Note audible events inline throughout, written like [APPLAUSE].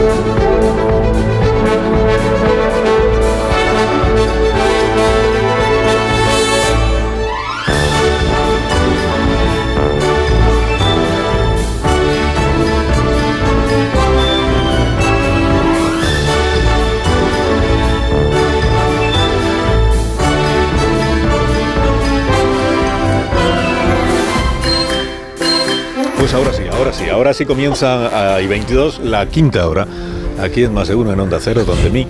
Pues ahora sí, comienza a I22 la quinta hora. Aquí en Más de Uno, en Onda Cero, donde mí,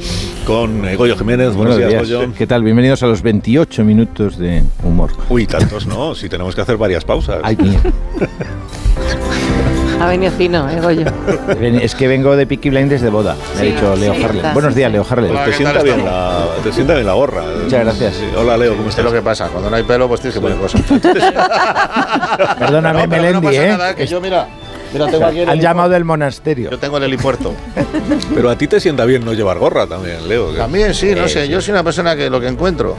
con eh, Goyo Jiménez. Buenos, días, Goyo. ¿Qué tal? Bienvenidos a los 28 minutos de humor. Uy, tantos no, si tenemos que hacer varias pausas. Ay, mía. Ha venido fino, eh, Goyo. Es que vengo de Peaky Blinders de boda, me ha dicho Leo sí, Harlem. está, Buenos días. Leo Harlem. te, sienta bien la, te sienta bien la gorra. Muchas gracias. Sí, Hola, Leo, ¿cómo Es estás? lo que pasa, cuando no hay pelo, pues tienes que poner cosas. [LAUGHS] Perdóname, No, Melendi, no pasa ¿eh? nada, que yo, mira, mira, tengo aquí el Han llamado del monasterio. Yo tengo el helipuerto. [LAUGHS] Pero a ti te sienta bien no llevar gorra también, Leo. También, sí, no Eh, sé, yo soy una persona que lo que encuentro.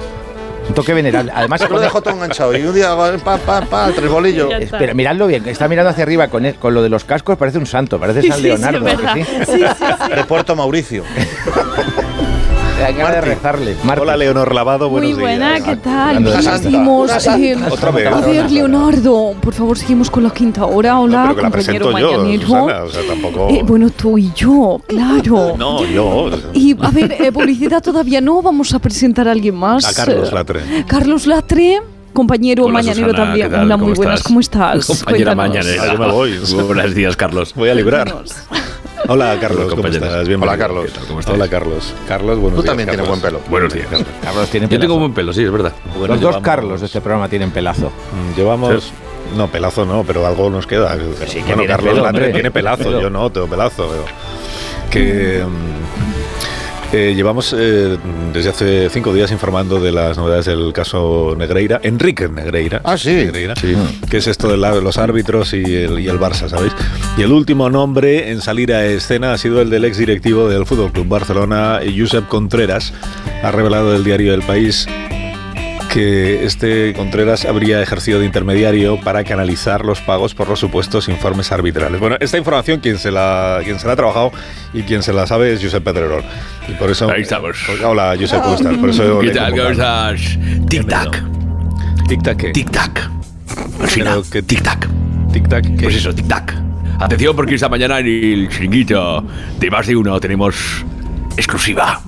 Un toque venerable. Además, lo dejo todo enganchado y un día pa, pa, pa, tres bolillo. Ya Espera, miradlo bien, está mirando hacia arriba con, el- con lo de los cascos, parece un santo, parece [LAUGHS] San Leonardo. sí, ¿a que verdad. sí? Sí, sí, sí. De Puerto Mauricio. [LAUGHS] Hay ganas de rezarle. Marta. Hola, Leonor Lavado, buenos Muy buena, días. ¿qué tal? Pues santa, seguimos. eh, Otra vez. a ver, Leonardo, por favor, seguimos con la quinta hora. No, Hola, pero que la compañero yo, mañanero. Susana, o sea, tampoco... Eh, bueno, tú y yo, claro. [LAUGHS] No, yo... Y a ver, eh, publicidad todavía no, vamos a presentar a alguien más. A Carlos Latre. Carlos Latre, compañero Hola, mañanero Susana, también. ¿qué tal? Hola, muy ¿Cómo buenas, estás? ¿cómo estás? [LAUGHS] Compañera Cuéntanos. mañanera. Ah, yo me voy. Buenos días, Carlos. Voy a librar. Hola, Carlos, ¿cómo estás? Bienvenido. Hola, Carlos. ¿Qué tal? ¿Cómo estás? Hola, Carlos. Carlos, buenos Tú días, también tienes buen pelo. Buenos días, Carlos. Carlos tiene Yo tengo buen pelo, sí, es verdad. Bueno, Los dos Carlos de este programa tienen pelazo. Mm, Llevamos... No, pelazo no, pero algo nos queda. sí, que bueno, tiene Carlos pelo, tiene pelazo, yo no tengo pelazo. Pero que mm, eh, llevamos eh, desde hace cinco días informando de las novedades del caso Negreira, Enrique Negreira. Ah, sí. Negreira, que es esto de la- los árbitros y el, y el Barça, ¿sabéis? Y el último nombre en salir a escena ha sido el del ex directivo del Fútbol Club Barcelona, Josep Contreras. Ha revelado el diario El País que este Contreras habría ejercido de intermediario para canalizar los pagos por los supuestos informes arbitrales. Bueno, esta información quien se la, quien se la ha trabajado y quien se la sabe es Josep Pedrerol. Y por eso... Ahí estamos. Pues, hola, Josep, ¿cómo estás? Por eso ¿Qué tal? ¿Cómo estás? Tic-tac. Tic-tac, ¿qué? Tic-tac. Al final, tic-tac. Tic-tac, ¿qué? Pues eso, tic-tac. Atención porque esta mañana en el chiringuito de más de uno tenemos exclusiva.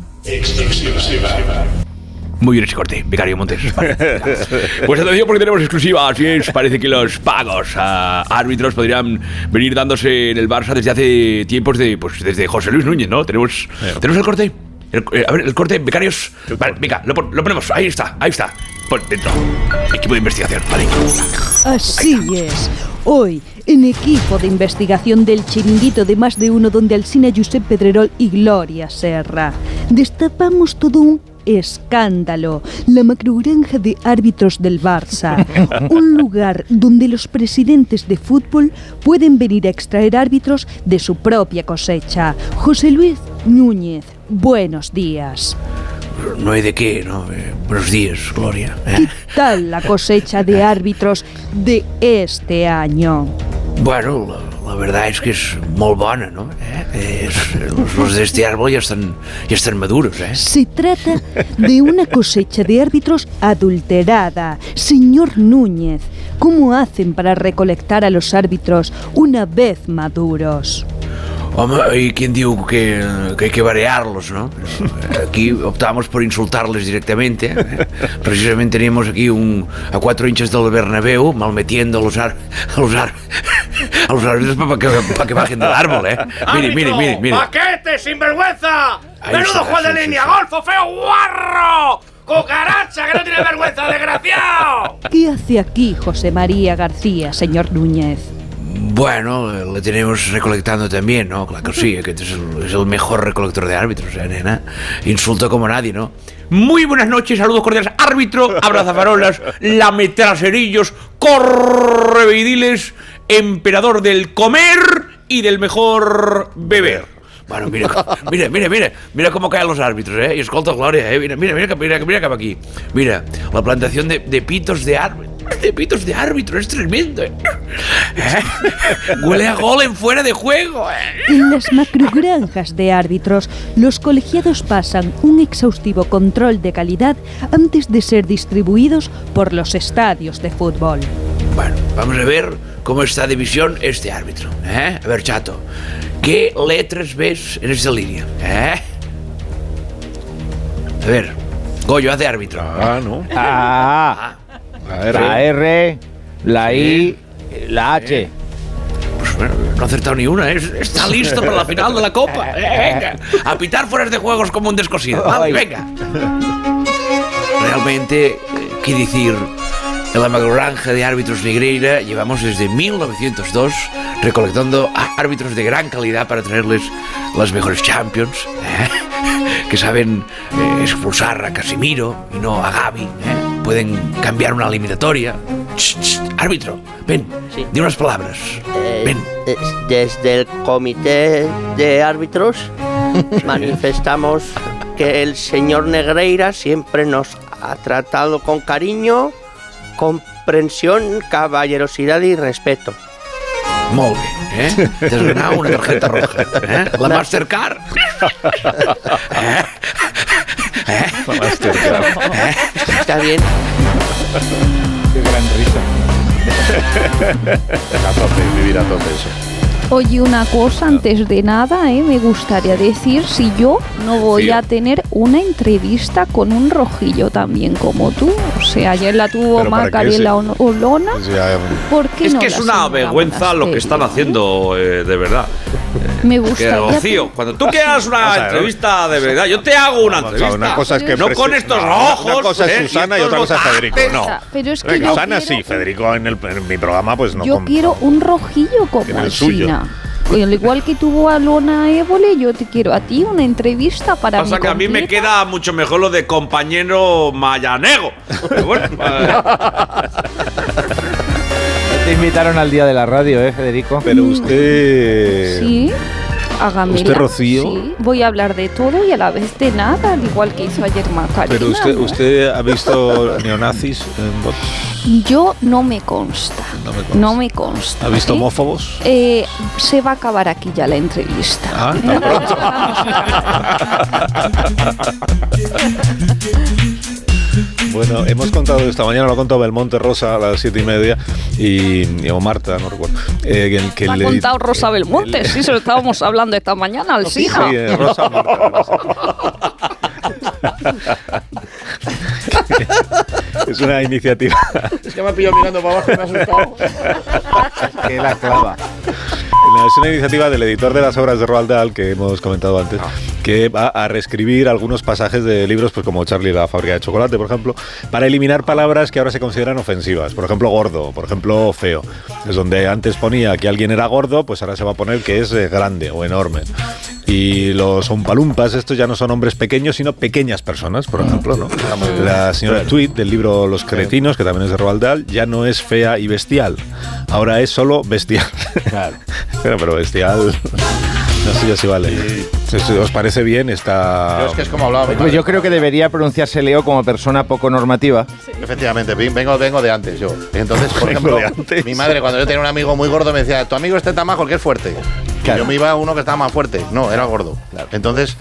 Muy bien ese corte, Becario Montes. Vale. [LAUGHS] Pues atención porque tenemos exclusiva. Así es, parece que los pagos a árbitros podrían venir dándose en el Barça desde hace tiempos de, pues desde José Luis Núñez, ¿no? Tenemos, tenemos el corte. El- eh, a ver, el corte, becarios. Vale, venga, lo, lo ponemos. Ahí está, ahí está. Dentro. Equipo de investigación, vale. Así es. Hoy, en equipo de investigación del chiringuito de más de uno donde Alcina Josep Pedrerol y Gloria Serra, destapamos todo un escándalo, la macrogranja de árbitros del Barça, [LAUGHS] un lugar donde los presidentes de fútbol pueden venir a extraer árbitros de su propia cosecha. José Luis Núñez, buenos días. No hay de qué, ¿no? Eh, buenos días, Gloria. ¿eh? ¿Qué tal la cosecha de [LAUGHS] árbitros de este año? Bueno, la, la verdad es que es muy buena, ¿no? Eh, es- los, los de este árbol ya están, ya están maduros, ¿eh? Se trata de una cosecha de árbitros adulterada. Señor Núñez, ¿cómo hacen para recolectar a los árbitros una vez maduros? Home, hay quien diu que, que hay que variarlos, ¿no? Pero aquí optamos por insultarles directamente. ¿eh? Precisamente teníamos aquí un, a cuatro hinchas del Bernabéu malmetiendo a los, ar- a los, ar- a los árbitros para que, para que bajen del árbol, ¿eh? Mire, mire, mire, mire. ¡Paquete, sinvergüenza! Ahí ¡Menudo está, juez de sí, sí, línea! sí. ¡Golfo feo, guarro! ¡Cucaracha, que no tiene vergüenza, desgraciado! ¿Qué hace aquí José María García, señor Núñez? Bueno, le tenemos recolectando también, ¿no? Claro que sí, que es el, es el mejor recolector de árbitros, ¿eh, nena? Insulto como nadie, ¿no? Muy buenas noches, saludos cordiales, árbitro, abrazafarolas, [LAUGHS] lametraserillos, correveidiles, emperador del comer y del mejor beber. Bueno, mira, [LAUGHS] mira, mira, mira, mira cómo caen los árbitros, ¿eh? Y escolta, Gloria, ¿eh? Mira, mira, mira, mira, mira cap aquí. Mira, la plantación de, de pitos de árbitros. De pitos de árbitro, es tremendo. ¿eh? [LAUGHS] Huele a gol en fuera de juego. ¿eh? En las macrogranjas de árbitros, los colegiados pasan un exhaustivo control de calidad antes de ser distribuidos por los estadios de fútbol. Bueno, vamos a ver cómo está de visión este árbitro. ¿eh? A ver, chato, ¿qué letras ves en esta línea? ¿eh? A ver, Goyo, haz de árbitro. Ah, no. [LAUGHS] Ah, La. R, la I, la H. Pues bueno, no ha acertado ni una, ¿eh? está listo para la final de la Copa. [LAUGHS] ¿eh? Venga, a pitar fueras de juegos como un descosido. [LAUGHS] Vale, venga. Realmente, eh, qué decir, en la de árbitros Negreira llevamos desde 1902 recolectando a árbitros de gran calidad para traerles las mejores champions, ¿eh? [LAUGHS] que saben eh, expulsar a Casimiro y no a Gaby, ¿eh? Pueden cambiar una eliminatoria. Ch, ch, árbitro, ven, Sí. di unas palabras. Eh, Ven. Desde el comité de árbitros [LAUGHS] manifestamos que el señor Negreira siempre nos ha tratado con cariño, comprensión, caballerosidad y respeto. Molt bé, eh? T'has una targeta roja, eh? La Mastercard. [LAUGHS] Eh? Eh? ¿Está bien? Qué gran risa. A tope, vivir a tope eso. Oye, una cosa, antes de nada, ¿eh? me gustaría decir si yo no voy Sí. a tener una entrevista con un rojillo también como tú. O sea, ayer la tuvo ¿Pero para qué Macarela Olona. Ya, ¿Por qué Es no que es una vergüenza lo que están haciendo, eh, de verdad. [LAUGHS] Me Que gustaría. Rocío, cuando tú quieras una [LAUGHS] entrevista de verdad, yo te hago una Vamos, entrevista. una cosa es que no con estos no, ojos. Una cosa es ¿eh? Susana y, estos otra cosa es Federico. No. Pero es que Susana quiero- sí, Federico en, el, en mi programa pues no. yo com- quiero un rojillo como En el suyo. Al igual que tuvo a Lona Évole, yo te quiero a ti una entrevista para Pasa mi que a mí me queda mucho mejor lo de compañero mayanego. [LAUGHS] Pero bueno, Te invitaron al día de la radio, ¿eh, Federico? Pero usted. Sí, hágame. ¿Usted, Rocío? Sí, voy a hablar de todo y a la vez de nada, al igual que hizo ayer Macarena. Pero usted, usted ha visto neonazis en Vox. Yo no me consta. No me consta. No me consta. ¿Ha visto ¿eh? homófobos? Eh, se va a acabar aquí ya la entrevista. Ah, [LAUGHS] tan pronto. [LAUGHS] Bueno, hemos contado esta mañana, lo ha contado Belmonte Rosa a las siete y media y, o Marta, no recuerdo. eh, que, que Lo ha contado Rosa Belmonte, el- sí, se lo estábamos hablando esta mañana al Sí, eh, Rosa Marta, Rosa. [LAUGHS] es una iniciativa. Es que me ha pillado mirando para abajo y me ha asustado. [LAUGHS] Que la clava. Es una iniciativa del editor de las obras de Roald Dahl que hemos comentado antes, que va a reescribir algunos pasajes de libros, pues como Charlie y la fábrica de chocolate, por ejemplo, para eliminar palabras que ahora se consideran ofensivas. Por ejemplo, gordo, por ejemplo, feo. Es donde antes ponía que alguien era gordo, pues ahora se va a poner que es eh, grande o enorme. Y los umpalumpas, estos ya no son hombres pequeños, sino pequeñas personas, por ejemplo, ¿no? La señora Tweet del libro Los cretinos, que también es de Roald Dahl, ya no es fea y bestial. Ahora es solo bestial. Claro. [LAUGHS] Pero, pero bestial. No sé yo si vale. Si ¿Os parece bien esta.? Yo es que es como hablaba Pues yo creo que debería pronunciarse Leo como persona poco normativa. Efectivamente, vengo, vengo de antes yo. Entonces, por ejemplo, mi madre cuando yo tenía un amigo muy gordo me decía, tu amigo este tan majo el que es fuerte. Y yo me iba a uno que estaba más fuerte. No, era gordo. Entonces,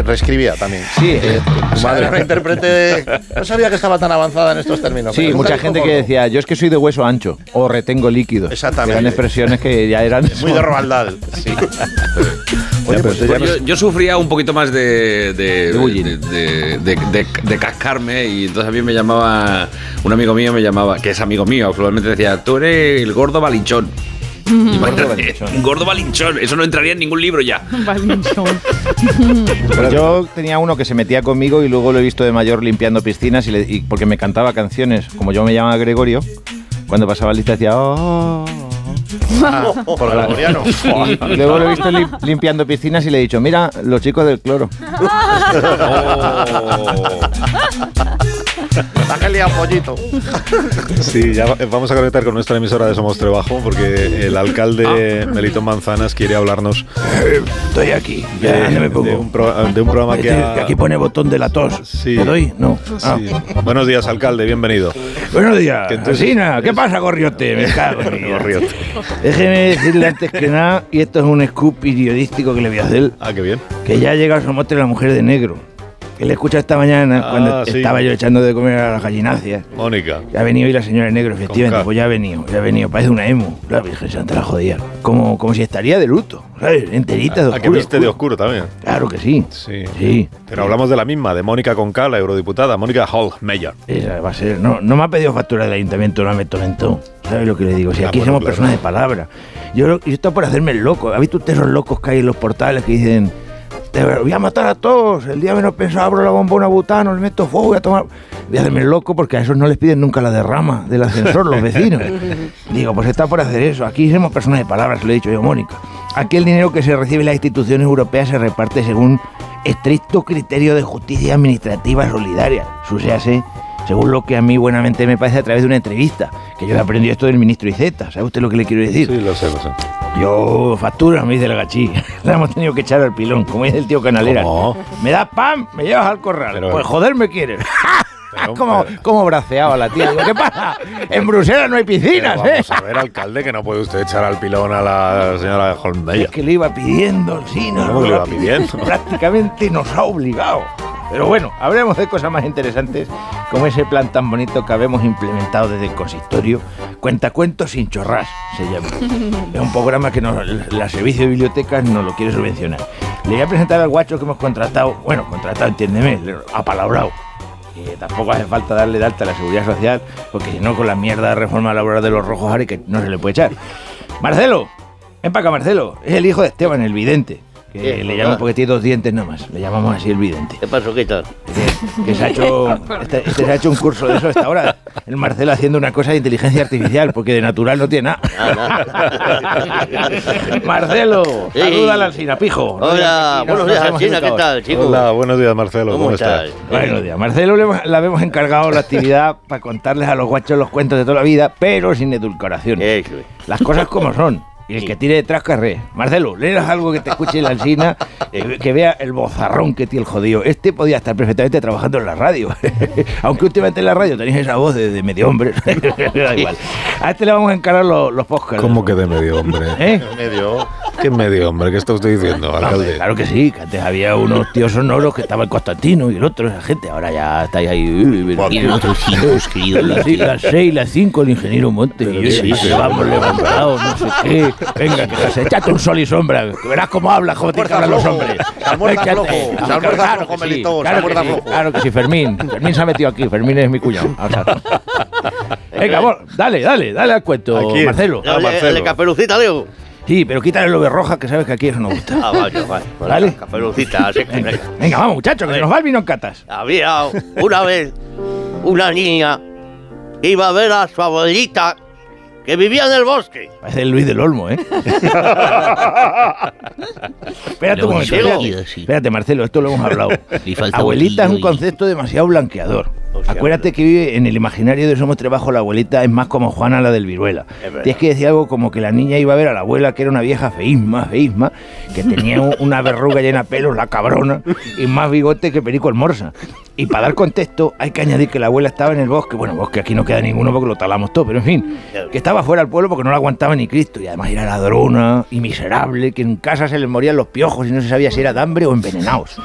reescribía también. Sí, eh, Tu madre era una intérprete de- No sabía que estaba tan avanzada en estos términos. sí, Nunca mucha gente que decía, yo es que soy de hueso ancho o retengo líquidos. Exactamente. Eran expresiones que ya eran... Muy de Roald Dahl. Sí. [LAUGHS] Oye, pues no yo, sufría un poquito más de de, De bullying. de, de- de- de- de cascarme y entonces a mí me llamaba, un amigo mío me llamaba, que es amigo mío, actualmente decía, tú eres el gordo balinchón. Gordo balinchón. gordo balinchón, eso no entraría en ningún libro ya. [LAUGHS] Yo tenía uno que se metía conmigo y luego lo he visto de mayor limpiando piscinas y, le- y porque me cantaba canciones. Como yo me llamaba Gregorio, cuando pasaba lista decía... "Oh". [LAUGHS] Ah, por gregoriano. Y [LAUGHS] luego lo he visto lim- limpiando piscinas y le he dicho, mira, los chicos del cloro. Oh. Que lía pollito. Sí, ya va- vamos a conectar con nuestra emisora de Somos Trebajo porque el alcalde Melitón Manzanas quiere hablarnos Estoy aquí. de, un, pro- de un programa que Este, ha... Aquí pone botón de la tos. Sí. ¿Te doy? No. Ah. Sí. Buenos días, alcalde, bienvenido. Buenos días. Entonces- Alsina, ¿qué pasa, Gorriote? Me [LAUGHS] cago en. Gorriote. Déjeme decirle antes que nada, y esto es un scoop periodístico que le voy a hacer, Ah, qué bien. que ya ha llegado Somotre la mujer de negro. Que le escucha esta mañana Ah, cuando sí. estaba yo echando de comer a las gallináceas. Mónica. Ha venido hoy la señora negro, efectivamente. Pues ya ha venido, ya ha venido. Parece una emo. La Virgen Santa la jodía. Como, como si estaría de luto, ¿sabes? Enterita de Ah, oscuro. que viste de oscuro también. Claro que sí. Sí. Sí. Pero hablamos de la misma, de Mónica Conca, la eurodiputada, Mónica Hall-Meyer. Esa va a ser. No, no me ha pedido factura del ayuntamiento, no me tormentó. ¿Sabes lo que le digo? Si Ah, aquí bueno, somos claro. personas de palabra. Yo, yo estoy por hacerme el loco. ¿Ha visto usted esos locos que hay en los portales que dicen. "Te voy a matar a todos. El día menos pensado abro la bombona butano, le meto fuego, voy a tomar. Voy a hacerme loco porque a esos no les piden nunca la derrama del ascensor, los vecinos. [LAUGHS] Digo, pues está por hacer eso. Aquí somos personas de palabra, se lo he dicho yo, Mónica. Aquí el dinero que se recibe en las instituciones europeas se reparte según estricto criterio de justicia administrativa solidaria. Sucéase, según lo que a mí buenamente me parece a través de una entrevista, que yo he aprendido esto del ministro Iceta. ¿Sabe usted lo que le quiero decir? Sí, lo sé, lo sé. Yo factura, me dice el gachí. La [LAUGHS] hemos tenido que echar al pilón, como dice el tío Canalera. ¿Cómo? Me das pan, me llevas al corral. Pero- pues joder me quieres. [LAUGHS] Pero- [LAUGHS] como, pero- como braceaba la tía. ¿qué pasa? En Bruselas no hay piscinas, Pero ¿eh? vamos a ver, alcalde, que no puede usted echar al pilón a la señora Hall-Meyer. Es que le iba pidiendo, sí, no, ¿Cómo le iba pidiendo? Prácticamente nos ha obligado. Pero bueno, hablemos de cosas más interesantes, como ese plan tan bonito que habemos implementado desde el consistorio, Cuentacuentos sin chorras, se llama. [LAUGHS] Es un programa que nos, la Servicio de Bibliotecas nos lo quiere subvencionar. Le voy a presentar al guacho que hemos contratado, bueno, contratado, entiéndeme, apalabrado. Que tampoco hace falta darle de alta a la seguridad social, porque si no, con la mierda de reforma laboral de los rojos Ari, que no se le puede echar. Marcelo, ven para acá, Marcelo. Es el hijo de Esteban, el vidente. Que le llaman porque tiene dos dientes nada más. Le llamamos así el vidente. ¿Qué pasó? ¿Qué tal? Que, que se ha hecho, [LAUGHS] este, este se ha hecho un curso de eso hasta ahora. El Marcelo haciendo una cosa de inteligencia artificial, porque de natural no tiene nada. [LAUGHS] Marcelo, Sí. saluda al Sinapijo. Hola, buenos días, Alcina, ¿qué tal, chicos? Hola, buenos días, Marcelo. ¿Cómo ¿Cómo, estás? estás? Buenos días. Marcelo le hemos- encargado la actividad para contarles a los guachos los cuentos de toda la vida, pero sin edulcoración. Eso es. Las cosas como son. Y el que tire detrás carré. Marcelo, léenos algo que te escuche la alcina, [LAUGHS] eh, que vea el bozarrón que tiene el jodido. Este podía estar perfectamente trabajando en la radio. [LAUGHS] Aunque últimamente en la radio tenéis esa voz de, de medio hombre. [LAUGHS] da igual. A este le vamos a encarar los, los podcasts. ¿Cómo que de medio hombre? ¿Eh? Medio. ¿Qué medio hombre? ¿Qué está usted diciendo, claro que sí, que antes había unos tíos sonoros que estaba el Constantino y el otro, esa gente. Ahora ya estáis ahí. uy, Y nosotros sí querido Las, decir- las seis, las cinco, el ingeniero Monte y yo, sí, y sí. vamos levantados, no sé qué. Venga, que se échate un sol y sombra, verás cómo hablas, cómo tienen que hablar los hombres. Almuerza flojo, se Claro almuerza que flojo, sí, claro que sí, flojo. Claro que sí, Fermín. Fermín se ha metido aquí, Fermín es mi cuñado. [LAUGHS] Venga, dale, dale, dale al cuento. Marcelo. Ah, El, Marcelo. el de Caperucita, Leo. Sí, pero quítale lo de roja, que sabes que aquí eso no gusta. Ah, vaya, vaya. Vale. Caperucita, así que Venga, venga. vamos, muchachos, que se nos va el vino en catas. Había una vez una niña que iba a ver a su abuelita que vivía en el bosque. Parece el Luis del Olmo, ¿eh? [LAUGHS] espérate un momento. Espérate, espérate, Marcelo, esto lo hemos hablado. Abuelita es un concepto demasiado blanqueador. O sea, Acuérdate que vive en el imaginario de Somos Trabajo, la abuelita es más como Juana la del Viruela. Tienes que decir algo como que la niña iba a ver a la abuela, que era una vieja feísma, feísma, que tenía un- una verruga llena de pelos, la cabrona, y más bigote que Perico el Morsa. Y para dar contexto, hay que añadir que la abuela estaba en el bosque, bueno, bosque aquí no queda ninguno porque lo talamos todo, pero en fin, que estaba fuera del pueblo porque no la aguantaba ni Cristo, y además era ladrona y miserable, que en casa se le morían los piojos y no se sabía si era de hambre o envenenados.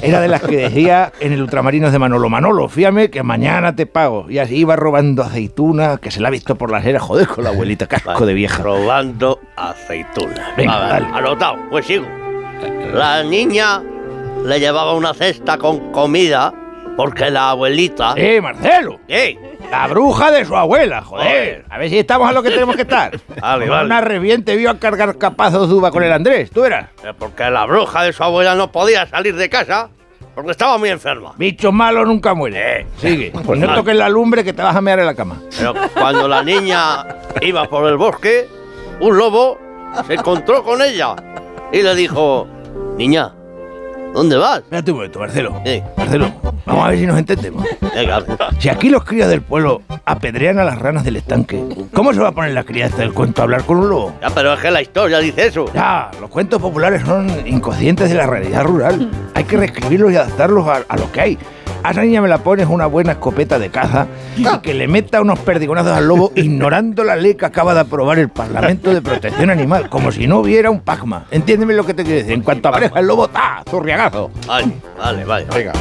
Era de las que decía en el Ultramarinos de Manolo, Manolo, fíjame que mañana te pago. Y así iba robando aceitunas, que se la ha visto por las eras, joder, con la abuelita, casco de vieja. Robando aceitunas. Venga, A ver, dale. Anotado, pues sigo. La niña le llevaba una cesta con comida porque la abuelita. ¡Eh, Marcelo! ¿Qué? La bruja de su abuela, joder. A ver si estamos a lo que tenemos que estar. [LAUGHS] Vale, vale. Una reviente vio a cargar capazos de uva con el Andrés, tú eras. Eh, Porque la bruja de su abuela no podía salir de casa porque estaba muy enferma. Bicho malo nunca muere. Sigue. Pues no toques la lumbre que te vas a mear en la cama. Pero cuando la niña iba por el bosque, un lobo se encontró con ella y le dijo: Niña, ¿dónde vas? Espérate un momento, Marcelo. Eh, Marcelo, Vamos a ver si nos entendemos. Venga, Si aquí los críos del pueblo apedrean a las ranas del estanque, ¿cómo se va a poner la cría esta del cuento a hablar con un lobo? ya, pero es que la historia dice eso. Ya, los cuentos populares son inconscientes de la realidad rural. Hay que reescribirlos y adaptarlos a, a lo que hay. A esa niña me la pones una buena escopeta de caza y que le meta unos perdigonazos al lobo ignorando la ley que acaba de aprobar el Parlamento de Protección Animal, como si no hubiera un Pacma. Entiéndeme lo que te quiero decir. En cuanto aparezca el lobo, ¡ta! ¡Zurriagazo! Vale, vale, vale. Venga,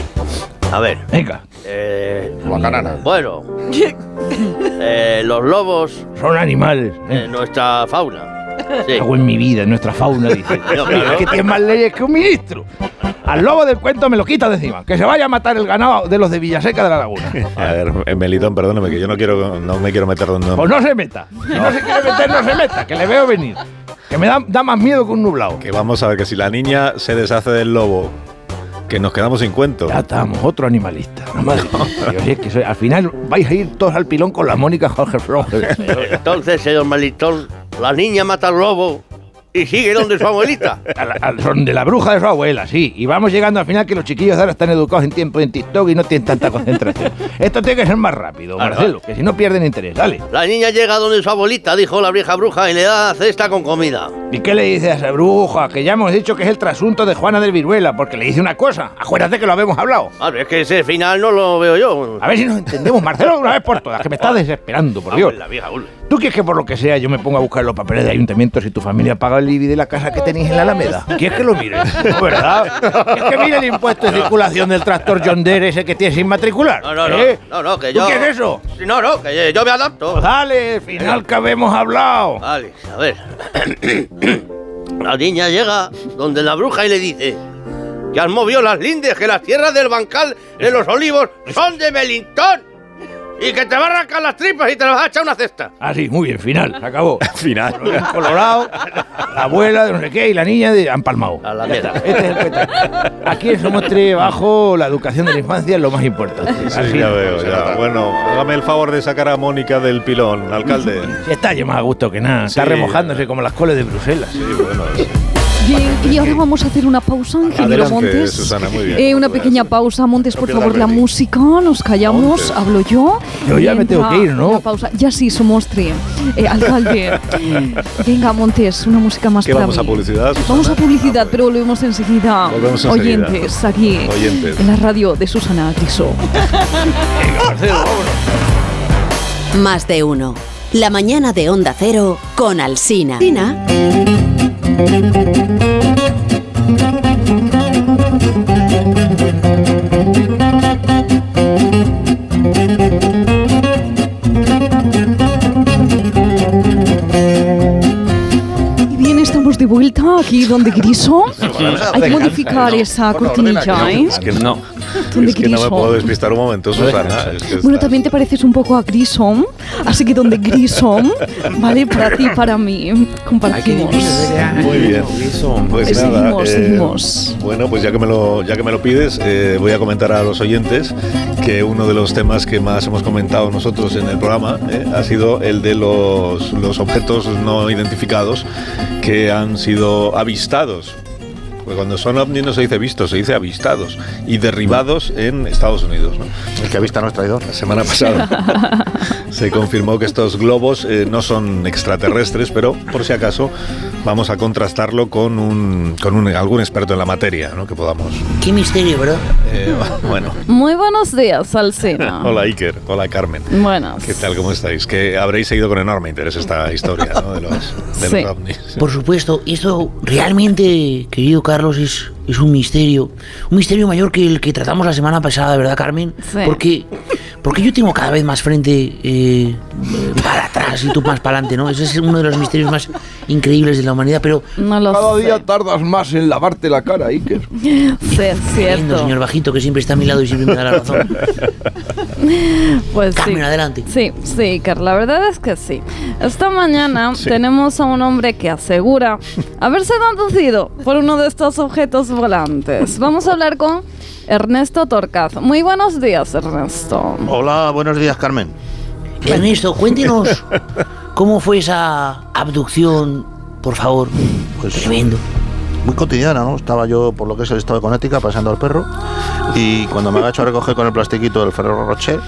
A ver. Venga, Eh, guacanana. bueno, [LAUGHS] eh, los lobos son animales. ¿eh? en nuestra fauna. Sí. Cago en mi vida, en nuestra fauna, dice. [LAUGHS] No, claro. Que tiene más leyes que un ministro. Al lobo del cuento me lo quita de encima. Que se vaya a matar el ganado de los de Villaseca de la Laguna. A ver, eh, Melitón, perdóname, que yo no quiero, no me quiero meter donde no. Pues no se meta. Si no se quiere meter, no se meta. Que le veo venir. Que me da, da más miedo que un nublado. Que vamos a ver que si la niña se deshace del lobo, que nos quedamos sin cuento. Ya estamos, otro animalista. No me digas. Dios, si es que soy- al final vais a ir todos al pilón con la Mónica Jorge Flores. [LAUGHS] Entonces, señor Melitón, la niña mata al lobo y sigue donde su abuelita. A la- a- son de la bruja de su abuela, sí. Y vamos llegando al final que los chiquillos ahora están educados en tiempo en TikTok y no tienen tanta concentración. [LAUGHS] Esto tiene que ser más rápido. Marcelo, que si no pierden interés. Dale. La niña llega donde su abuelita, dijo la vieja bruja, y le da cesta con comida. ¿Y qué le dice a esa bruja? Que ya hemos dicho que es el trasunto de Juana del Viruela, porque le dice una cosa. Acuérdate que lo habíamos hablado. A ver, es que ese final no lo veo yo. A ver si nos entendemos, Marcelo, una vez por todas, que me estás desesperando, por Dios. La vieja. ¿Tú quieres que por lo que sea yo me ponga a buscar los papeles de ayuntamiento si tu familia paga el IBI de la casa que tenéis en la Alameda? ¿Quieres que lo mire? [LAUGHS] ¿verdad? ¿Quieres que mire el impuesto de circulación del tractor John Deere ese que tienes sin matricular? No, no, no. ¿Eh? No, no, que ¿Tú yo. quieres eso? No, no, que yo me adapto. Pues dale, al final que habemos hablado. Vale, a ver. [CLEARS THROAT] la niña llega donde la bruja y le dice que han movido las lindes, que las tierras del bancal de los olivos son de Melintón y que te va a arrancar las tripas y te las vas a echar una cesta. Ah, sí, muy bien, final, se acabó. [LAUGHS] Final. Colorado, la abuela de no sé qué y la niña de han palmado. A la mierda. Este es el. Aquí en Somostre bajo la educación de la infancia es lo más importante. Sí, Así. ya veo, ya. Bueno, hágame el favor de sacar a Mónica del pilón, alcalde. Está yo más a gusto que nada. Está Sí. remojándose como las coles de Bruselas. Sí, bueno. Bien, y ahora vamos a hacer una pausa, ingeniero Montes. Susana, muy bien. Eh, una pequeña pausa, Montes, por favor, la música, nos callamos, Montes. hablo yo. Yo ya Y me tengo entra que ir, ¿no? una pausa. Ya sí, somos tri. Eh, alcalde. [LAUGHS] Venga, Montes, una música más ¿Qué para vamos a mí. publicidad? Susana? Vamos a publicidad, pero volvemos enseguida. Volvemos enseguida. Oyentes, aquí, Oyentes. en la radio de Susana Griso. [LAUGHS] Más de uno. La mañana de Onda Cero con Alsina. Alsina. Y bien, estamos de vuelta aquí donde Griso. Hay que modificar esa cortinilla, ¿eh? Es que No. [LAUGHS] Donde Es que no me puedo despistar un momento, Susana. Es que Bueno, estás- también te pareces un poco a Grisom, así que donde Grisom, ¿vale? Para ti, para mí, compartimos. Muy bien. Pues Eh, nada, seguimos, eh, seguimos. Bueno, pues ya que me lo, ya que me lo pides, eh, voy a comentar a los oyentes que uno de los temas que más hemos comentado nosotros en el programa eh, ha sido el de los, los objetos no identificados que han sido avistados. Porque cuando son ovnis no se dice vistos, se dice avistados y derribados en Estados Unidos. ¿no? El que avista no es traidor. La semana pasada [LAUGHS] se confirmó que estos globos eh, no son extraterrestres, pero por si acaso vamos a contrastarlo con, un, con un- algún experto en la materia, ¿no? que podamos. Qué misterio, ¿verdad? eh, [LAUGHS] bueno, Muy buenos días, Alcina. [LAUGHS] hola Iker, hola Carmen. Buenas. ¿Qué tal? ¿Cómo estáis? Que habréis seguido con enorme interés esta historia ¿no? de los, de Sí. los ovnis. Por supuesto, esto realmente, querido Carlos, es, es un misterio. Un misterio mayor que el que tratamos la semana pasada, ¿verdad, Carmen? Sí. Porque, porque yo tengo cada vez más frente eh, para atrás y tú más para adelante, ¿no? Ese es uno de los misterios más increíbles de la humanidad, pero... No lo Cada sé. día tardas más en lavarte la cara, Iker. [LAUGHS] Sí, es Lindo, cierto. señor Bajito, que siempre está a mi lado y siempre me da la razón. [LAUGHS] Pues sí. Carmen, adelante. Sí, sí, Iker, la verdad es que sí. Esta mañana Sí. tenemos a un hombre que asegura haberse abducido por uno de estos objetos volantes. Vamos a hablar con Ernesto Torcaz. Muy buenos días, Ernesto. Hola, buenos días, Carmen. Ernesto, cuéntenos cómo fue esa abducción, por favor. Pues- Tremendo. muy cotidiana, ¿no? Estaba yo por lo que es el estado de Connecticut paseando al perro y cuando me agacho a recoger con el plastiquito del Ferrero Rocher,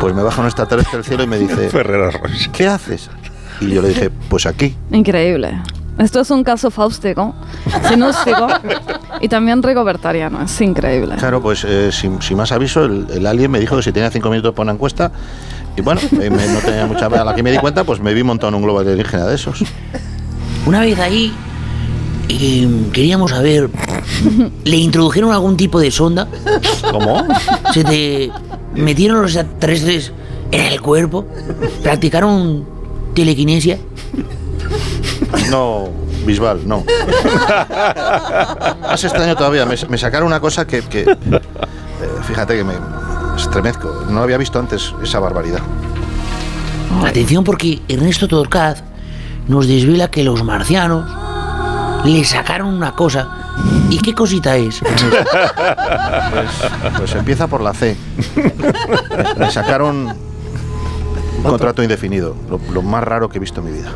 pues me baja un extraterrestre del cielo y me dice, [LAUGHS] Ferrero Rocher. ¿qué haces? Y yo le dije, pues aquí. Increíble. Esto es un caso faustico, sinústico y también rigobertariano. Es increíble. Claro, pues eh, sin, sin más aviso, el, el alien me dijo que si tenía cinco minutos para una encuesta y bueno, [LAUGHS] eh, me- no tenía mucha... A la que me di cuenta, pues me vi montado en un globo alienígena de esos. Una vez ahí eh, queríamos saber, ¿le introdujeron algún tipo de sonda? ¿Cómo? ¿Se te metieron los extraterrestres en el cuerpo? ¿Practicaron telequinesia? No, Bisbal, no. [LAUGHS] Más extraño todavía, me, me sacaron una cosa que, que, eh, fíjate que me estremezco. No había visto antes esa barbaridad. Atención porque Ernesto Torcaz nos desvela que los marcianos le sacaron una cosa. ¿Y qué cosita es? Ernesto? [LAUGHS] Pues, pues empieza por la C. Me sacaron un contrato indefinido, lo, lo más raro que he visto en mi vida.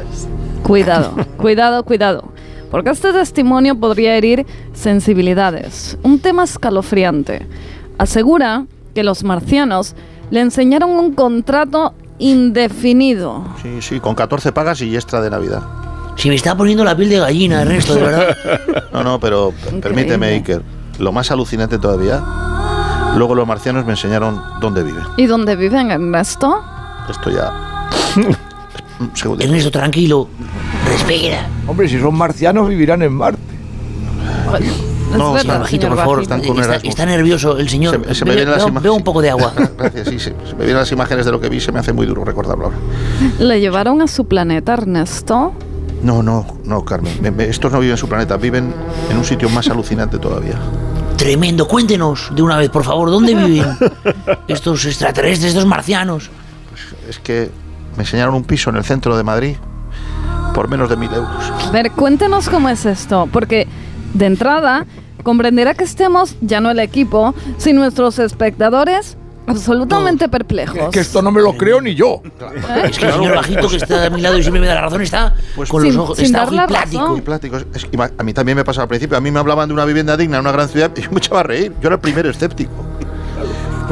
Cuidado, [LAUGHS] cuidado, cuidado. Porque este testimonio podría herir sensibilidades. Un tema escalofriante. Asegura que los marcianos le enseñaron un contrato indefinido. Sí, sí, con 14 pagas y extra de Navidad. Se me está poniendo la piel de gallina, Ernesto, de verdad. [LAUGHS] No, no, pero p- permíteme, Iker. Lo más alucinante todavía, luego los marcianos me enseñaron dónde viven. ¿Y dónde viven, Ernesto? Esto ya... [LAUGHS] Ernesto, tranquilo. Respira. Hombre, si son marcianos vivirán en Marte. No, verdad, señor Bajito, señor por favor. Están con Está, está nervioso el señor. Se, se me vienen las veo- imágenes. veo un poco de agua. [LAUGHS] Gracias, sí, se, se me vienen las imágenes de lo que vi, se me hace muy duro recordarlo ahora. ¿Le llevaron a su planeta, Ernesto? No, no, no, Carmen. me- me- estos no viven en su planeta, viven en un sitio más alucinante todavía. Tremendo. Cuéntenos de una vez, por favor, ¿dónde viven estos extraterrestres, estos marcianos? Es que me enseñaron un piso en el centro de Madrid por menos de mil euros. A ver, cuéntenos cómo es esto, porque de entrada comprenderá que estemos, ya no el equipo, sino nuestros espectadores, absolutamente perplejos. Es que esto no me lo creo ni yo. ¿Eh? Es que el señor bajito que está a mi lado y siempre me da la razón está Pues con sin- los ojos, sin está. Y. Es que a mí también me pasaba al principio. A mí me hablaban de una vivienda digna en una gran ciudad y yo me echaba a reír. Yo era el primer escéptico.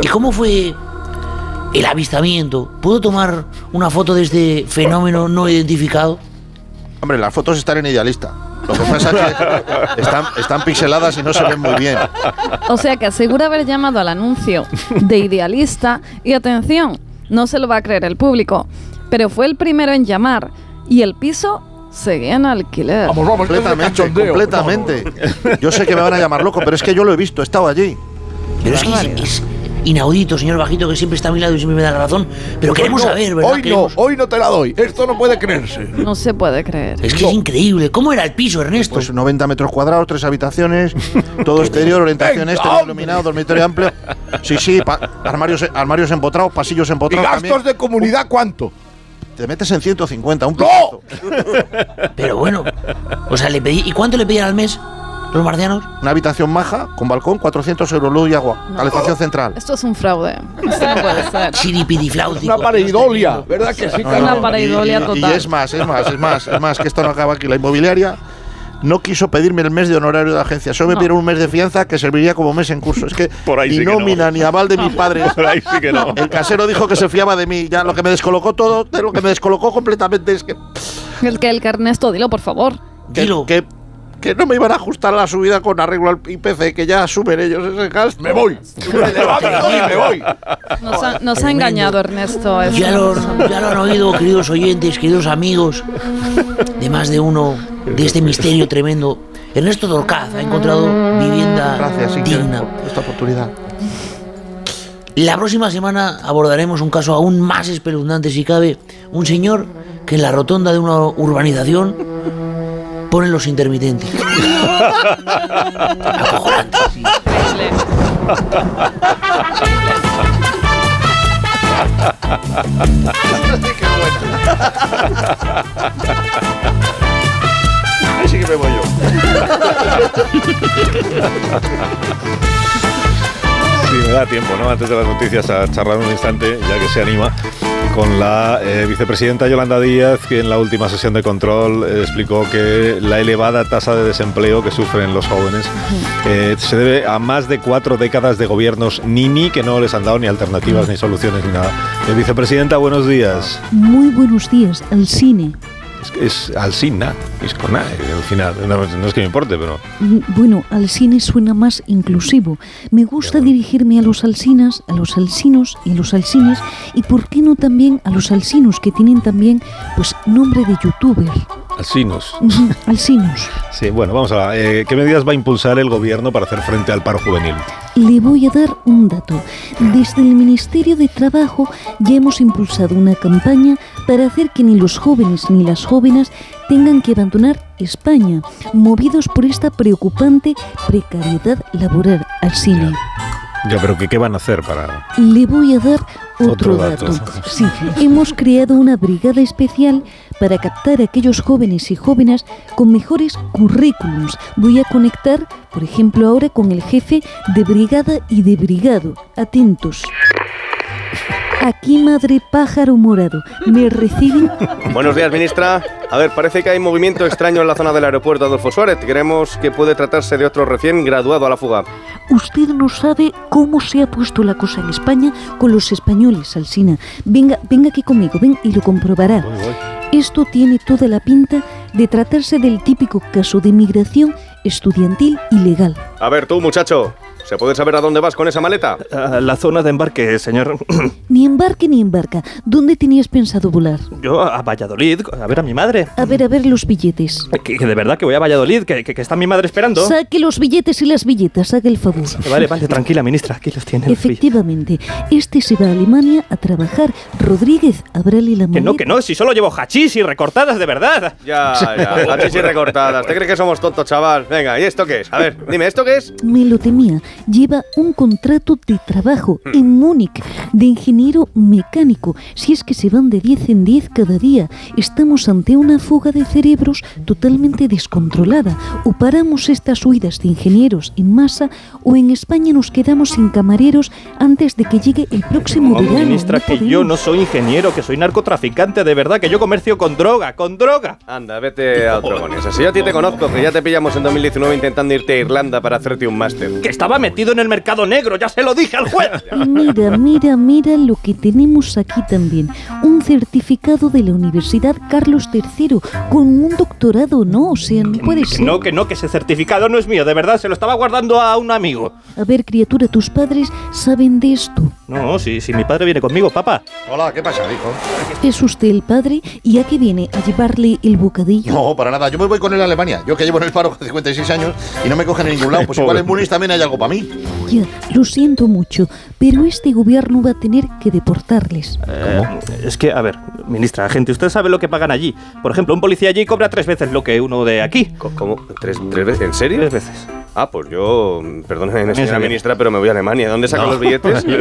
¿Y cómo fue el avistamiento? ¿Puedo tomar una foto de este fenómeno no identificado? Hombre, las fotos están en idealista. Lo que pasa es que están, están pixeladas y no se ven muy bien. O sea que asegura haber llamado al anuncio de idealista y atención, no se lo va a creer el público, pero fue el primero en llamar y el piso seguía en alquiler. Vamos, vamos, Completamente, completamente. Yo sé que me van a llamar loco, pero es que yo lo he visto, he estado allí. Pero es que es, es inaudito, señor bajito, que siempre está a mi lado y siempre me da la razón. Pero Hoy queremos no, saber, ¿verdad? Hoy no, hoy no te la doy. Esto no puede creerse. No se puede creer. Es que es increíble. ¿Cómo era el piso, Ernesto? Pues 90 metros cuadrados, tres habitaciones, todo [LAUGHS] exterior, orientación este, iluminado, dormitorio amplio. Sí, sí, armarios, armarios empotrados, pasillos ¿Y empotrados. gastos también. de comunidad cuánto? Te metes en 150, un ¡No! Pero bueno, o sea, le pedí. ¿Y cuánto le pedían al mes los marcianos? Una habitación maja, con balcón, 400 euros, luz y agua. Calefacción central. Esto es un fraude. Esto no puede ser. Una pareidolia, ¿verdad que sí? No, Una no, pareidolia y- y- total. Y es más, es más, es más, es más, que esto no acaba aquí. La inmobiliaria no quiso pedirme el mes de honorario de agencia. Solo me No. pidieron un mes de fianza que serviría como mes en curso. Es que [LAUGHS] Por ahí ni sí que no. nómina ni aval de mis padres. Por ahí sí que no. El casero dijo que se fiaba de mí. Ya lo que me descolocó todo, lo que me descolocó completamente es que, El que el que Ernesto, dilo por favor. que, Dilo. que, que no me iban a ajustar la subida con arreglo al IPC, que ya asumen ellos ese gasto. Me voy. Me levanto y me voy. Nos ha, nos ha Tremendo. engañado Ernesto. es- Ya lo, ya lo han oído, queridos oyentes, queridos amigos, de más de uno, de este misterio tremendo. Ernesto Torcaz ha encontrado vivienda Gracias, digna. por esta oportunidad. La próxima semana abordaremos un caso aún más espeluznante si cabe. Un señor que en la rotonda de una urbanización pone los intermitentes. [LAUGHS] Acojonante. Ahí sí que me voy yo. [LAUGHS] Sí, me da tiempo, ¿no? Antes de las noticias a charlar un instante, ya que se anima, con la eh, vicepresidenta Yolanda Díaz, que en la última sesión de control eh, explicó que la elevada tasa de desempleo que sufren los jóvenes eh, se debe a más de cuatro décadas de gobiernos Nini que no les han dado ni alternativas, ni soluciones, ni nada. Vicepresidenta, buenos días. Muy buenos días al cine. Es, es Alsina, es con A, eh, al final. No, no es que me importe, pero... Mm, Bueno, al cine suena más inclusivo. Me gusta dirigirme a los alcinas, a los alcinos y a los alcines, y por qué no también a los alcinos que tienen también, pues, nombre de youtuber. Alcinos. [LAUGHS] Alcinos. Sí, bueno, vamos a ver. Eh, ¿Qué medidas va a impulsar el gobierno para hacer frente al paro juvenil? Le voy a dar un dato. Desde el Ministerio de Trabajo ya hemos impulsado una campaña para hacer que ni los jóvenes ni las jóvenes tengan que abandonar España, movidos por esta preocupante precariedad laboral al cine. Ya, pero ¿qué, qué van a hacer para...? Le voy a dar otro, Otro dato. dato. Sí, hemos creado una brigada especial para captar a aquellos jóvenes y jóvenes con mejores currículums. Voy a conectar, por ejemplo, ahora con el jefe de brigada y de brigado. Atentos. Aquí, madre pájaro morado, ¿me reciben? Buenos días, ministra. A ver, parece que hay movimiento extraño en la zona del aeropuerto Adolfo Suárez. Creemos que puede tratarse de otro recién graduado a la fuga. Usted no sabe cómo se ha puesto la cosa en España con los españoles, Alsina. Venga, venga aquí conmigo, ven y lo comprobará. Esto tiene toda la pinta de tratarse del típico caso de migración estudiantil ilegal. A ver, tú, muchacho. ¿Se puede saber a dónde vas con esa maleta? A la zona de embarque, señor. [CLEARS THROAT] Ni embarque ni embarca. ¿Dónde tenías pensado volar? Yo a Valladolid, a ver a mi madre. A ver, a ver los billetes. Que, que de verdad que voy a Valladolid, que, que- que está mi madre esperando. Saque los billetes y las billetas, haga el favor. Vale, vale, tranquila, ministra, aquí los tiene. Efectivamente, este se va a Alemania a trabajar. Rodríguez, ábrale la Que maleta. no, que no, si solo llevo hachís y recortadas, de verdad. Ya, ya, [LAUGHS] hachís y recortadas. ¿Te crees que somos tontos, chaval? Venga, ¿y esto qué es? A ver, dime, ¿esto qué es? Me lo temía. Lleva un contrato de trabajo en Múnich de ingeniero mecánico. Si es que se van de 10 en 10 cada día, estamos ante una fuga de cerebros totalmente descontrolada. O paramos estas huidas de ingenieros en masa o en España nos quedamos sin camareros antes de que llegue el próximo No, verano. ministra, No que yo no soy ingeniero, que soy narcotraficante, de verdad, que yo comercio con droga, con droga. Anda, vete a otro con eso. Si yo a ti te conozco, que ya te pillamos en 2019 intentando irte a Irlanda para hacerte un máster. Que estaba metido en el mercado negro, ya se lo dije al juez. [LAUGHS] Mira, mira, mira lo que tenemos aquí también. Un certificado de la Universidad Carlos III con un doctorado, ¿no? O sea, no puede Que ser. no, que no, que ese certificado no es mío, de verdad, se lo estaba guardando a un amigo. A ver, criatura, tus padres saben de esto. No, si, si mi padre viene conmigo, papá. Hola, ¿qué pasa, hijo? ¿Es usted el padre? ¿Y a qué viene? ¿A llevarle el bocadillo? No, para nada. Yo me voy con él a Alemania. Yo que llevo en el paro 56 años y no me cogen en ningún lado. Pues [LAUGHS] igual en Múnich también hay algo para mí. Ya, lo siento mucho, pero este gobierno va a tener que deportarles. Eh, es que, a ver, ministra, gente, usted sabe lo que pagan allí. Por ejemplo, un policía allí cobra tres veces lo que uno de aquí. ¿Cómo? ¿Tres, tres veces? ¿En serio? Tres veces. Ah, pues yo, perdóneme, Eso señora ministra, pero me voy a Alemania. ¿Dónde sacan No. los billetes? [LAUGHS]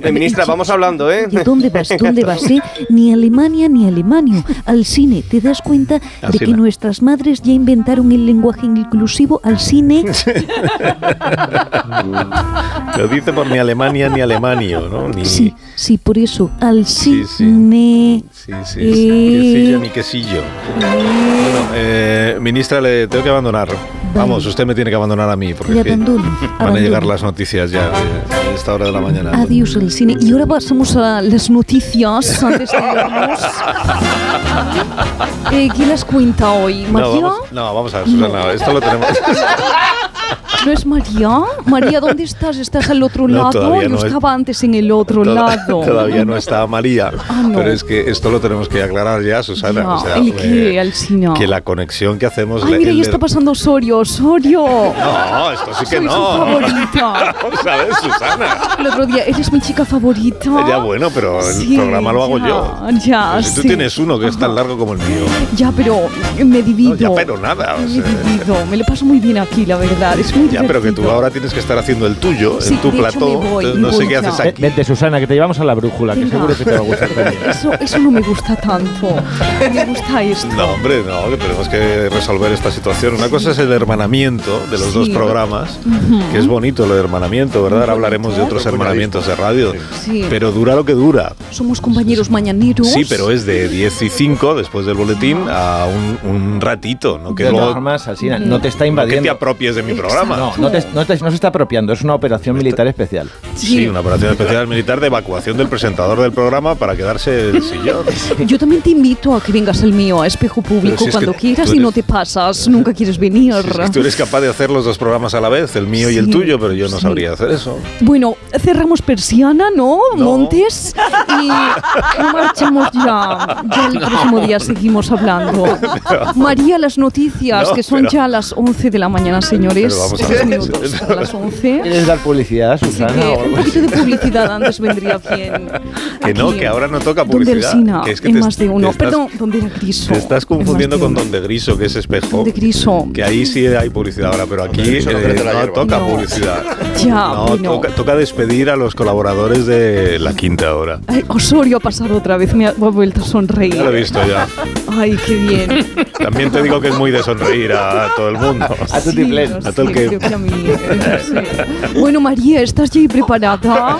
Eh, ministra, vamos hablando, ¿eh? ¿Y dónde vas? ¿Dónde vas? eh? Ni Alemania ni Alemanio. Al cine. ¿Te das cuenta Al de que nuestras madres ya inventaron el lenguaje inclusivo al cine? [LAUGHS] [LAUGHS] Lo dice por ni Alemania ni Alemanio, ¿no? Ni, Sí, sí, por eso. Al Sí, sí. cine. Sí, sí, sí. Eh. Quesillo ni quesillo. Bueno, eh, ministra, le tengo que abandonar. Vamos, usted me tiene que abandonar a mí, porque es que abandono. van a llegar las noticias ya eh, a esta hora de la mañana. Adiós al cine. Y ahora pasamos a las noticias antes de irnos. [LAUGHS] Eh, ¿Quién las cuenta hoy? No, ¿María? vamos, no, vamos a ver, Susana, esto lo tenemos. [LAUGHS] ¿No es María? María, ¿dónde estás? ¿Estás al otro No, lado? Yo no es- estaba antes en el otro Toda- lado. [LAUGHS] Todavía no está María. Ah, no. Pero es que esto lo tenemos que aclarar ya, Susana. Ya, o sea, ¿el eh, qué, Alsina? Que la conexión que hacemos. Ay, mira, el ya está pasando Osorio, Osorio. No, esto sí que Soy no. su favorita. [LAUGHS] Vamos a ver, Susana. El otro día, eres mi chica favorita. Ya bueno, pero el Sí, programa lo hago ya, yo. Ya, Pero si tú sí. tienes uno que es tan largo como el mío. Ya, pero me divido. No, ya, pero nada. o Me sea, divido. Me lo paso muy bien aquí, la verdad. Es muy Ya, pero que tú ahora tienes que estar haciendo el tuyo, Sí, en tu plató. me voy, entonces me no sé qué haces aquí. Vente, Susana, que te llevamos a la brújula, que seguro que te va a gustar [LAUGHS] también. Eso, eso no me gusta tanto. Me gusta esto. No, hombre, no, que tenemos que resolver esta situación. Una cosa es el hermanamiento de los Sí. Programas, Ujú. que es bonito lo de hermanamiento, ¿verdad? Ahora hablaremos de otros hermanamientos de radio. Sí. Pero dura lo que dura. Somos compañeros mañaneros. Sí, pero es de 10 y 5 después del boletín a un, un ratito, ¿no? Que De luego formas, Alsina, no te está no que invadiendo. te apropies de mi programa. No, no, te- no te- no se está apropiando, es una operación militar especial. Sí, una operación especial militar de evacuación del presentador del programa para quedarse el sillón. [LAUGHS] Yo también te invito a que vengas al mío, a espejo público, si es cuando que quieras tú y no eres- te pasas, nunca quieres venir. Si tú eres capaz de hacer los dos programas a la vez, el mío y el Sí, tuyo, pero yo no sí. sabría hacer eso. Bueno, cerramos persiana, ¿no? Montes. Y [LAUGHS] marchamos ya. Ya el próximo día seguimos hablando. [LAUGHS] María, las noticias, No, que son pero- ya las 11 de la mañana, señores. Pero vamos a minutos a [LAUGHS] las 11. ¿Quieres dar publicidad, Así Susana? que o un así? poquito de publicidad antes vendría bien. Que no, Aquí, que ahora no toca publicidad. Alsina, que es que en te- más de uno. estás- Perdón, donde era Griso. Te estás confundiendo con. Donde Griso, que es espejo. Donde Griso. Que ahí sí hay publicidad ahora, pero aquí Eh, la no hierba. toca No. publicidad. [LAUGHS] Ya, No, toca, toca despedir a los colaboradores de la quinta hora. Ay, Osorio ha pasado otra vez, me ha, me ha vuelto a sonreír. Ya lo he visto ya. Ay, qué bien. [LAUGHS] También te digo que es muy de sonreír a, a todo el mundo. [LAUGHS] A tu Sí, A todo el que- que a mí, [LAUGHS] no sé. Bueno, María, ¿estás ya ahí preparada?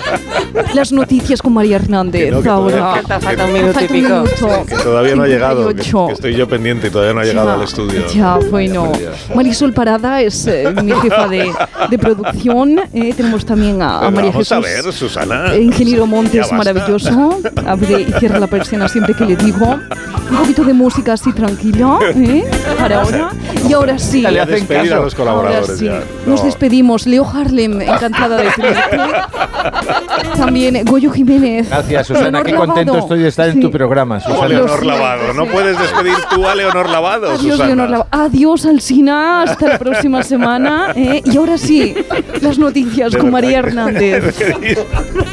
Las noticias con María Hernández Que no, que ahora. todavía- Falta, un minuto y pico. Que todavía no ha llegado, que, 58. que estoy yo pendiente y todavía no ha llegado Ya, al estudio. Ya, bueno. Marisol Parada es eh, mi jefa de, de producción. eh, tenemos también a, a Pero María vamos Jesús. a ver, Susana. Eh, Ingeniero Montes, maravilloso. Abre y cierra la persiana siempre que le digo. Un poquito de música así tranquila, ¿eh? Para ahora. Y ahora sí. Ya despedir a los colaboradores sí. ya. Nos No. despedimos. Leo Harlem, encantada de tenerte. También Goyo Jiménez. Gracias, Susana. Leonor Qué contento Lavado. estoy de estar en Sí. tu programa, Susana. Leonor Lavado. No puedes despedir tú a Leonor Lavado, Adiós, Susana. Leonor Lavado. Adiós, Alsina. Hasta la próxima semana. ¿eh? Y ahora sí, las noticias De con verdad María Hernández. [LAUGHS]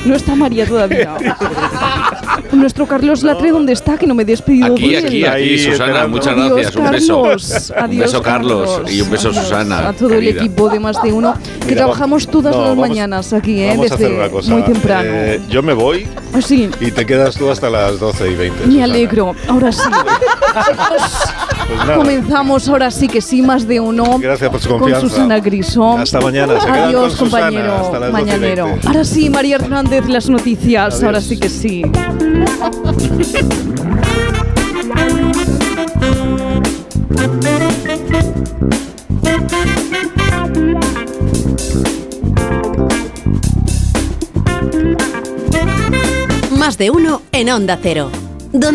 No está María todavía. [LAUGHS] [LAUGHS] Nuestro Carlos Latre, ¿dónde está? Que no me he despedido Aquí, de él. aquí, aquí, Ahí, Susana, muchas Adiós, gracias. Un beso. Carlos. Un Adiós, beso, Carlos, y un beso, Adiós Susana. A todo el querida. equipo de más de uno. Que Mira, trabajamos todas no, las vamos- mañanas aquí, ¿eh? Vamos a hacer Desde una cosa. muy temprano. Eh, yo me voy Pues sí, y te quedas tú hasta las 12 y 20. me Susana. alegro. Ahora sí. [LAUGHS] Pues nada. Comenzamos ahora sí que sí, más de uno. Gracias por su Con confianza. Susana Grisón. Hasta mañana. Se Adiós, con Susana compañero hasta las 12 y mañanero. 20. Ahora sí, María Hernández, las noticias. Adiós. Ahora sí que sí. Más de uno en Onda Cero. Donde